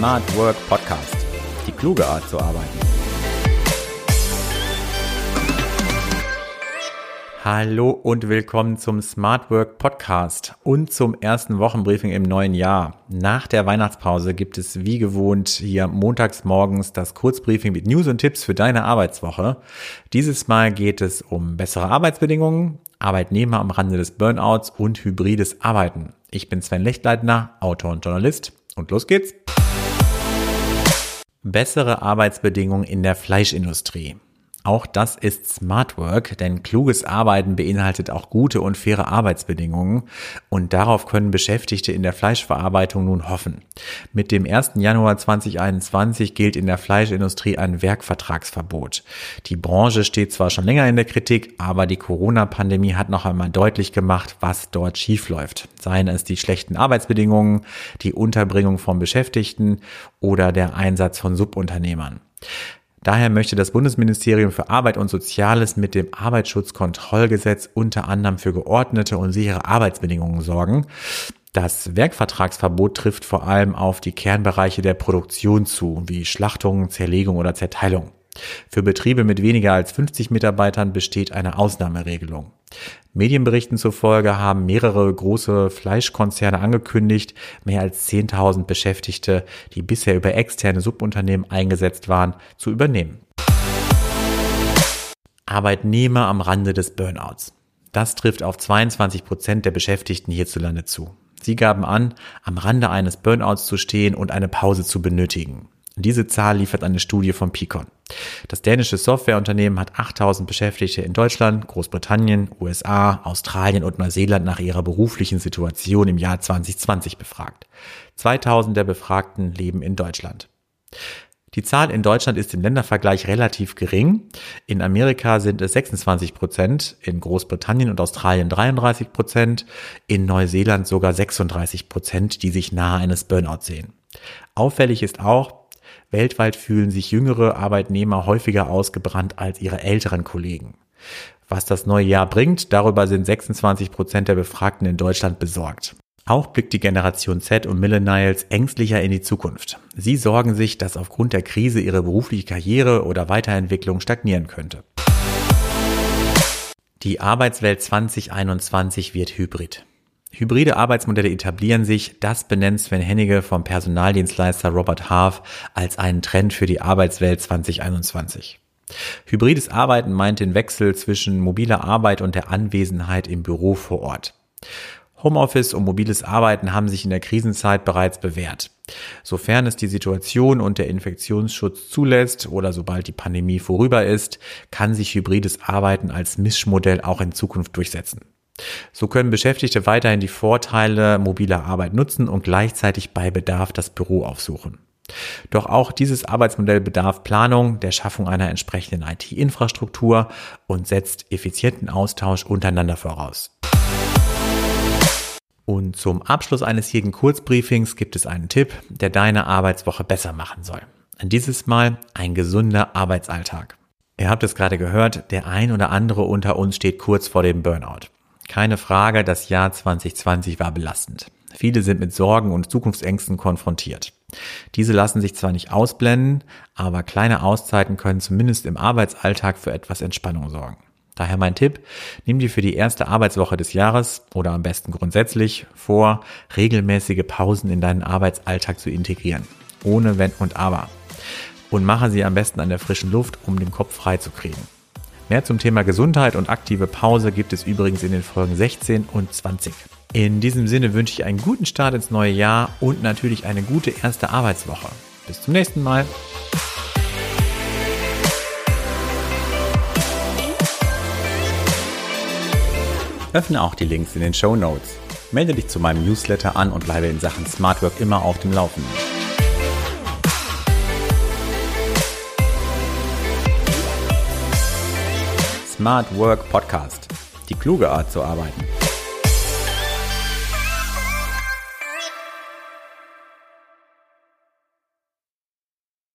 Smart Work Podcast. Die kluge Art zu arbeiten. Hallo und willkommen zum Smart Work Podcast und zum ersten Wochenbriefing im neuen Jahr. Nach der Weihnachtspause gibt es wie gewohnt hier montags morgens das Kurzbriefing mit News und Tipps für deine Arbeitswoche. Dieses Mal geht es um bessere Arbeitsbedingungen, Arbeitnehmer am Rande des Burnouts und hybrides Arbeiten. Ich bin Sven Lechtleitner, Autor und Journalist und los geht's. Bessere Arbeitsbedingungen in der Fleischindustrie. Auch das ist Smart Work, denn kluges Arbeiten beinhaltet auch gute und faire Arbeitsbedingungen und darauf können Beschäftigte in der Fleischverarbeitung nun hoffen. Mit dem 1. Januar 2021 gilt in der Fleischindustrie ein Werkvertragsverbot. Die Branche steht zwar schon länger in der Kritik, aber die Corona-Pandemie hat noch einmal deutlich gemacht, was dort schiefläuft. Seien es die schlechten Arbeitsbedingungen, die Unterbringung von Beschäftigten oder der Einsatz von Subunternehmern. Daher möchte das Bundesministerium für Arbeit und Soziales mit dem Arbeitsschutzkontrollgesetz unter anderem für geordnete und sichere Arbeitsbedingungen sorgen. Das Werkvertragsverbot trifft vor allem auf die Kernbereiche der Produktion zu, wie Schlachtung, Zerlegung oder Zerteilung. Für Betriebe mit weniger als 50 Mitarbeitern besteht eine Ausnahmeregelung. Medienberichten zufolge haben mehrere große Fleischkonzerne angekündigt, mehr als 10.000 Beschäftigte, die bisher über externe Subunternehmen eingesetzt waren, zu übernehmen. Arbeitnehmer am Rande des Burnouts. Das trifft auf 22 Prozent der Beschäftigten hierzulande zu. Sie gaben an, am Rande eines Burnouts zu stehen und eine Pause zu benötigen. Diese Zahl liefert eine Studie von Picon. Das dänische Softwareunternehmen hat 8000 Beschäftigte in Deutschland, Großbritannien, USA, Australien und Neuseeland nach ihrer beruflichen Situation im Jahr 2020 befragt. 2000 der Befragten leben in Deutschland. Die Zahl in Deutschland ist im Ländervergleich relativ gering. In Amerika sind es 26 Prozent, in Großbritannien und Australien 33 Prozent, in Neuseeland sogar 36 Prozent, die sich nahe eines Burnout sehen. Auffällig ist auch, Weltweit fühlen sich jüngere Arbeitnehmer häufiger ausgebrannt als ihre älteren Kollegen. Was das neue Jahr bringt, darüber sind 26 Prozent der Befragten in Deutschland besorgt. Auch blickt die Generation Z und Millennials ängstlicher in die Zukunft. Sie sorgen sich, dass aufgrund der Krise ihre berufliche Karriere oder Weiterentwicklung stagnieren könnte. Die Arbeitswelt 2021 wird hybrid. Hybride Arbeitsmodelle etablieren sich, das benennt Sven Hennige vom Personaldienstleister Robert Half als einen Trend für die Arbeitswelt 2021. Hybrides Arbeiten meint den Wechsel zwischen mobiler Arbeit und der Anwesenheit im Büro vor Ort. Homeoffice und mobiles Arbeiten haben sich in der Krisenzeit bereits bewährt. Sofern es die Situation und der Infektionsschutz zulässt oder sobald die Pandemie vorüber ist, kann sich hybrides Arbeiten als Mischmodell auch in Zukunft durchsetzen. So können Beschäftigte weiterhin die Vorteile mobiler Arbeit nutzen und gleichzeitig bei Bedarf das Büro aufsuchen. Doch auch dieses Arbeitsmodell bedarf Planung, der Schaffung einer entsprechenden IT-Infrastruktur und setzt effizienten Austausch untereinander voraus. Und zum Abschluss eines jeden Kurzbriefings gibt es einen Tipp, der deine Arbeitswoche besser machen soll. Dieses Mal ein gesunder Arbeitsalltag. Ihr habt es gerade gehört, der ein oder andere unter uns steht kurz vor dem Burnout. Keine Frage, das Jahr 2020 war belastend. Viele sind mit Sorgen und Zukunftsängsten konfrontiert. Diese lassen sich zwar nicht ausblenden, aber kleine Auszeiten können zumindest im Arbeitsalltag für etwas Entspannung sorgen. Daher mein Tipp, nimm dir für die erste Arbeitswoche des Jahres oder am besten grundsätzlich vor, regelmäßige Pausen in deinen Arbeitsalltag zu integrieren. Ohne Wenn und Aber. Und mache sie am besten an der frischen Luft, um den Kopf frei zu kriegen. Mehr zum Thema Gesundheit und aktive Pause gibt es übrigens in den Folgen 16 und 20. In diesem Sinne wünsche ich einen guten Start ins neue Jahr und natürlich eine gute erste Arbeitswoche. Bis zum nächsten Mal. Öffne auch die Links in den Show Notes. Melde dich zu meinem Newsletter an und bleibe in Sachen Smart Work immer auf dem Laufenden. Smart Work Podcast. Die kluge Art zu arbeiten.